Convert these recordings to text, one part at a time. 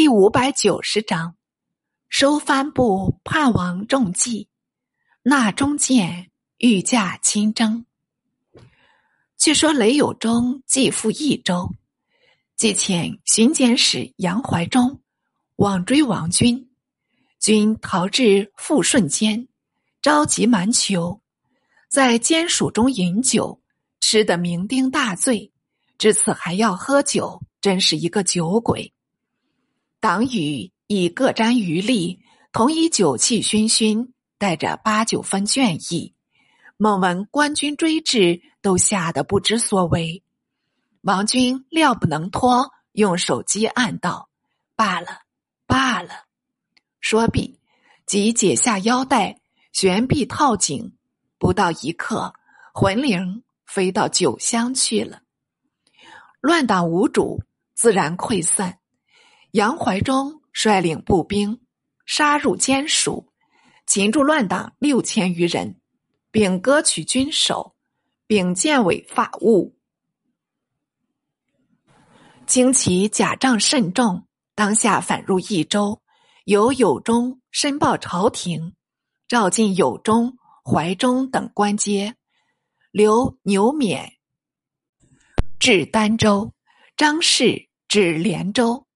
第五百九十章，收帆布叛王中计，纳中剑御驾亲征。据说雷有忠继赴益州，即遣巡检使杨怀忠往追王军，军逃至富顺间，召集蛮酋，在监署中饮酒，吃得酩酊大醉，至此还要喝酒，真是一个酒鬼。党羽以各沾余力，同以酒气熏熏，带着八九分倦意。猛闻官军追至，都吓得不知所为。王军料不能拖，用手机按道：“罢了，罢了。”说毕，即解下腰带，悬臂套颈，不到一刻，魂灵飞到酒乡去了。乱党无主，自然溃散。杨怀忠率领步兵杀入监署，擒住乱党六千余人，并割取军首，并建伪法务。经其假账甚重，当下反入益州，由有忠申报朝廷，召进有忠、怀忠等官阶，留牛勉至儋州，张氏至连州。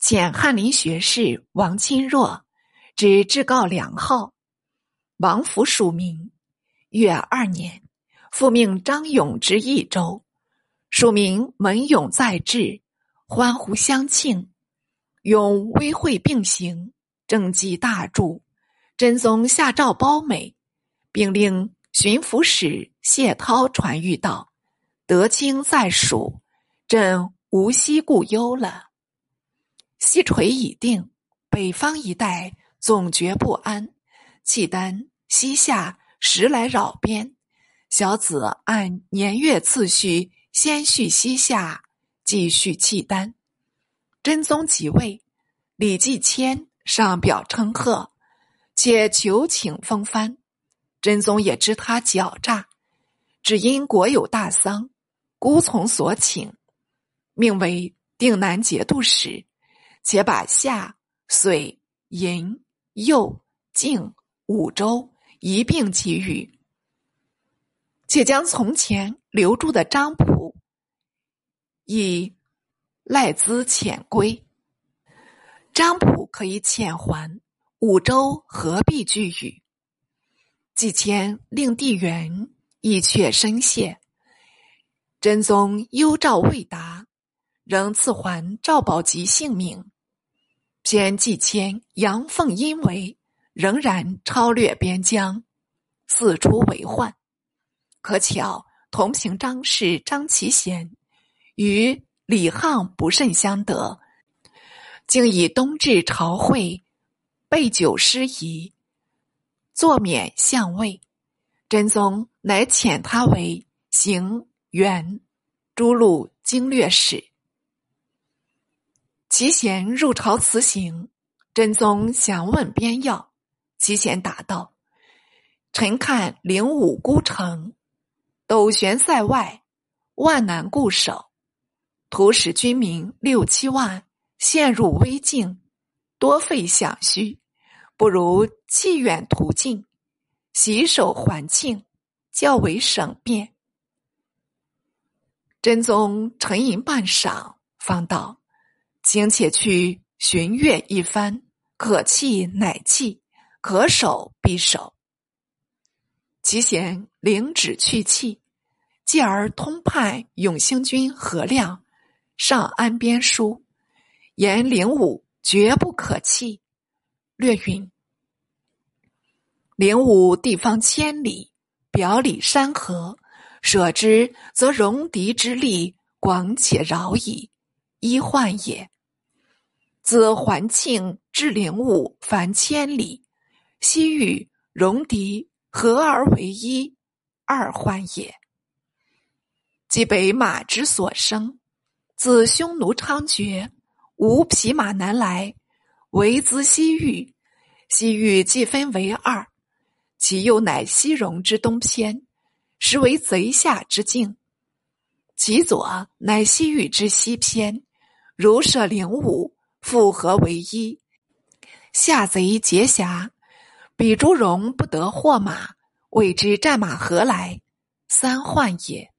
遣翰林学士王钦若之至告两号，王府署名。越二年，复命张勇之益州，署名文勇在治，欢呼相庆。勇威惠并行，政绩大著。真宗下诏褒美，并令巡抚使谢涛传谕道：“德清在蜀，朕无息故忧了。”西陲已定，北方一带总觉不安。契丹、西夏时来扰边，小子按年月次序，先续西夏，继续契丹。真宗即位，李继迁上表称贺，且求请封藩。真宗也知他狡诈，只因国有大丧，孤从所请，命为定南节度使。且把夏、绥、银、右、靖五州一并给予，且将从前留住的张普以赖资遣归。张普可以遣还，五州何必拒予？季迁令地缘意却深谢，真宗忧诏未达，仍赐还赵宝吉性命。偏季迁阳奉阴违，仍然超略边疆，四出为患。可巧同平张氏张其贤与李沆不甚相得，竟以冬至朝会备酒失仪，坐免相位。真宗乃遣他为行辕诸路经略使。齐贤入朝辞行，真宗详问边要。齐贤答道：“臣看灵武孤城，斗悬塞外，万难固守，徒使军民六七万陷入危境，多费饷虚，不如弃远图近，洗手还庆，较为省便。”真宗沉吟半晌，方道。请且去寻阅一番，可弃乃弃，可守必守。其贤领旨去弃，继而通判永兴军何亮上安边书，言灵武绝不可弃。略云：灵武地方千里，表里山河，舍之则戎狄之力广且饶矣，医患也。自环庆至灵武，凡千里，西域戎狄合而为一，二患也。即北马之所生，自匈奴猖獗，无匹马难来，唯兹西域。西域既分为二，其右乃西戎之东偏，实为贼下之境；其左乃西域之西偏，如设灵武。复合为一。下贼劫辖，彼朱荣不得获马，谓之战马何来？三患也。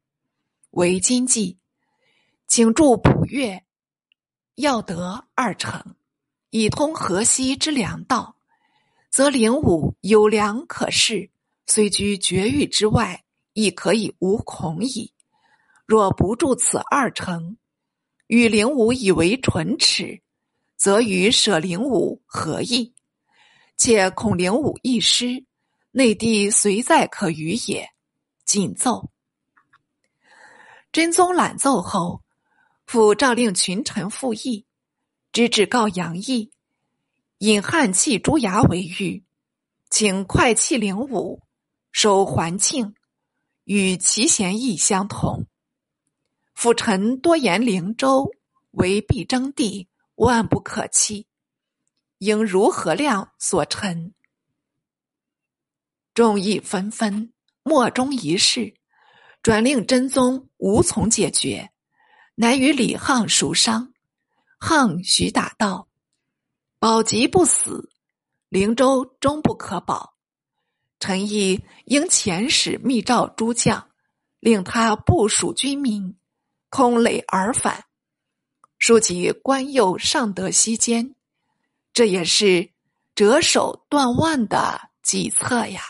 为今计，请助卜月，要得二成，以通河西之粮道，则灵武有粮可恃，虽居绝域之外，亦可以无恐矣。若不助此二成，与灵武以为唇齿，则与舍灵武何异？且孔灵武一失，内地虽在可与也。谨奏。真宗览奏后，复诏令群臣复议，直至告杨毅，引汉弃朱牙为御，请快弃灵武，收环庆，与其贤义相同。辅臣多言灵州为必争地，万不可弃，应如何量所陈？众议纷纷，莫衷一是。转令真宗无从解决，乃与李沆熟商。沆许打道：“保吉不死，灵州终不可保。臣意应遣使密诏诸将，令他部署军民，空垒而返。书籍官右尚德西间，这也是折手断腕的计策呀。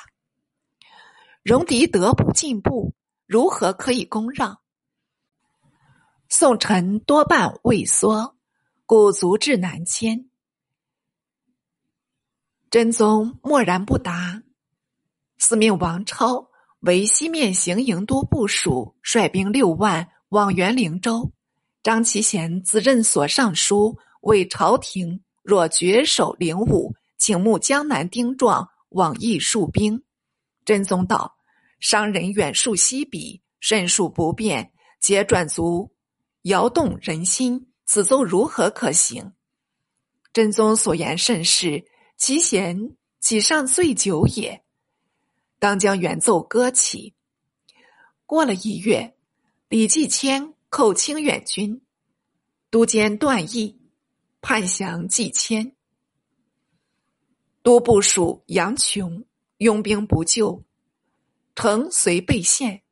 戎狄得不进步。”如何可以公让？宋臣多半畏缩，故足至南迁。真宗默然不答，司命王超为西面行营都部署，率兵六万往援灵州。张其贤自任所尚书，为朝廷若绝守灵武，请募江南丁壮往义戍兵。真宗道。商人远戍西鄙，甚数不便，皆转足，摇动人心。此奏如何可行？真宗所言甚是，其贤岂上醉酒也？当将原奏搁起。过了一月，李继迁寇清远军，都监段义叛降季迁，都部署杨琼拥兵不救。城遂被陷，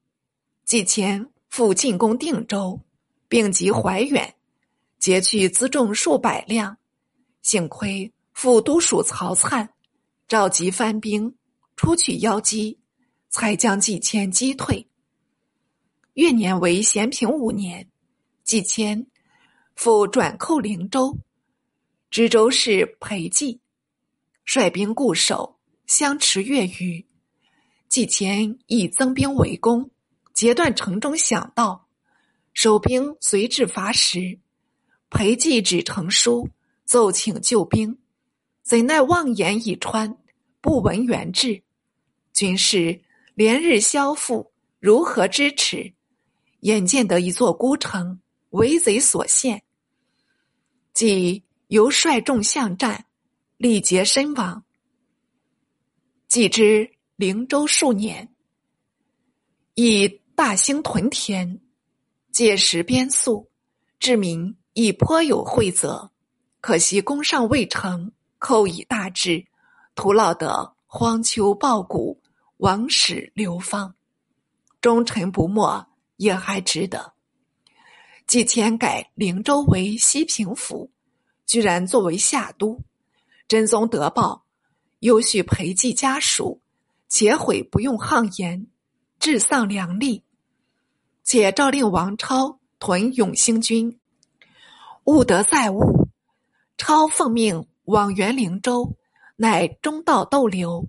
季谦复进攻定州，并及怀远，劫去辎重数百辆。幸亏副都署曹灿召集番兵出去邀击，才将季迁击退。越年为咸平五年，季迁复转寇灵州，知州是裴寂，率兵固守，相持月余。季前亦增兵围攻，截断城中响道，守兵随至伐食，裴寂指成书奏请救兵，怎奈望眼已穿，不闻援至，军士连日消复，如何支持？眼见得一座孤城为贼所陷，即由率众相战，力竭身亡。既知。灵州数年，以大兴屯田，借食边粟，治民亦颇有惠泽。可惜攻上未成，寇已大至，徒劳得荒丘暴谷，王室流芳。忠臣不没，也还值得。季前改灵州为西平府，居然作为夏都。真宗得报，优叙裴寂家属。且悔不用沆言，致丧良力。且诏令王超屯永兴军，务得载物。超奉命往元灵州，乃中道逗留，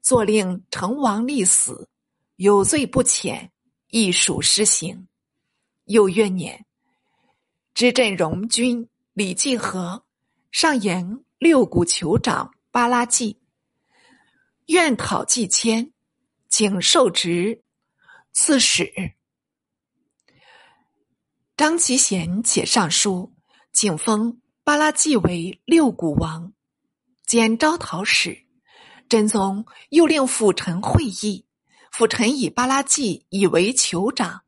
坐令成王立死，有罪不浅，亦属施行。又月年，知镇荣军李继和上言六谷酋长巴拉季。愿讨季迁，请受职刺史。张其贤且上书，请封巴拉季为六谷王，兼招讨使。真宗又令辅臣会议，辅臣以巴拉季以为酋长，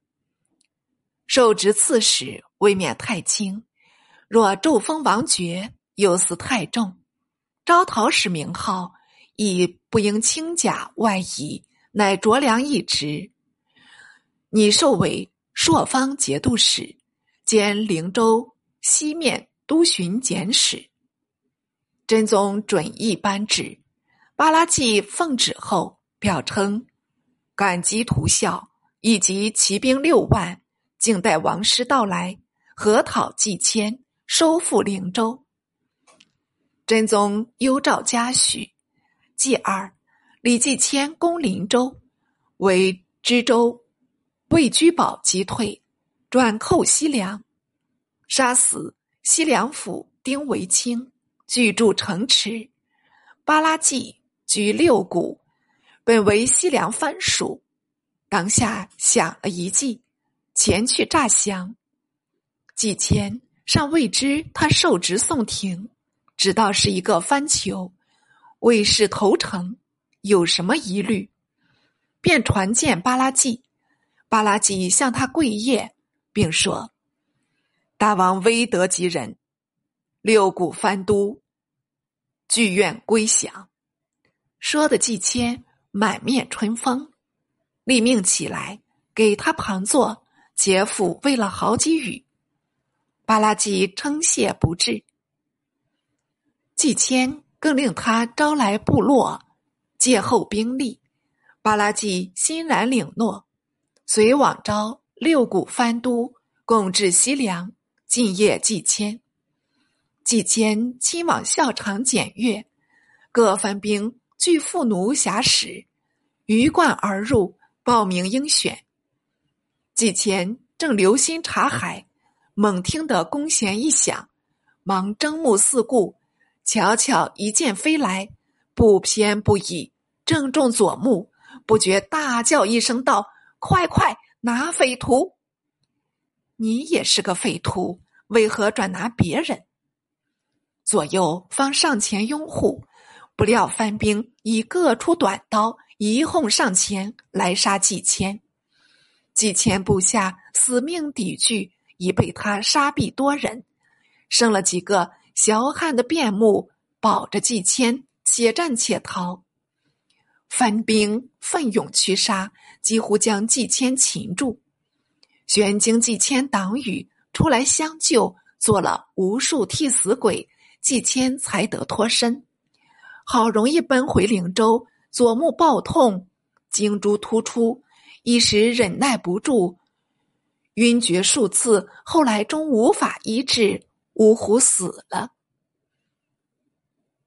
受职刺史，未免太轻。若骤封王爵，又似太重。招讨使名号，亦不应轻甲外移，乃着良一职。拟授为朔方节度使，兼灵州西面都巡检使。真宗准一颁旨，巴拉季奉旨后，表称感激图效，以及骑兵六万，静待王师到来，核讨季迁，收复灵州。真宗优诏嘉许。继二，李继迁攻灵州，为知州魏居宝击退，转寇西凉，杀死西凉府丁维清。居住城池，巴拉季居六谷，本为西凉藩属。当下想了一计，前去诈降。季迁尚未知他受职宋廷，只道是一个藩酋，为是投诚，有什么疑虑，便传见巴拉季。巴拉季向他跪谒，并说：“大王威德及人。”六谷藩都，剧院归降。说的季谦满面春风，立命起来给他旁坐，杰父喂了好几语。巴拉吉称谢不至。季谦更令他招来部落，借候兵力。巴拉季欣然领诺，随往招六谷藩都，共至西凉，进谒季谦。季谦亲往校场检阅，各藩兵俱负奴辖使，鱼贯而入，报名应选。季前正留心察海，猛听得弓弦一响，忙睁目四顾，巧巧一箭飞来，不偏不倚，正中左目，不觉大叫一声道：“快快拿匪徒！你也是个匪徒，为何转拿别人？”左右方上前拥护，不料番兵已各出短刀，一哄上前来杀季谦。季谦部下死命抵拒，已被他杀毙多人，剩了几个小汉的便目保着季谦，且战且逃。番兵奋勇驱杀，几乎将季谦擒住。玄经季谦党羽出来相救，做了无数替死鬼。季谦才得脱身，好容易奔回灵州，左目暴痛，睛珠突出，一时忍耐不住，晕厥数次，后来终无法医治，五虎死了。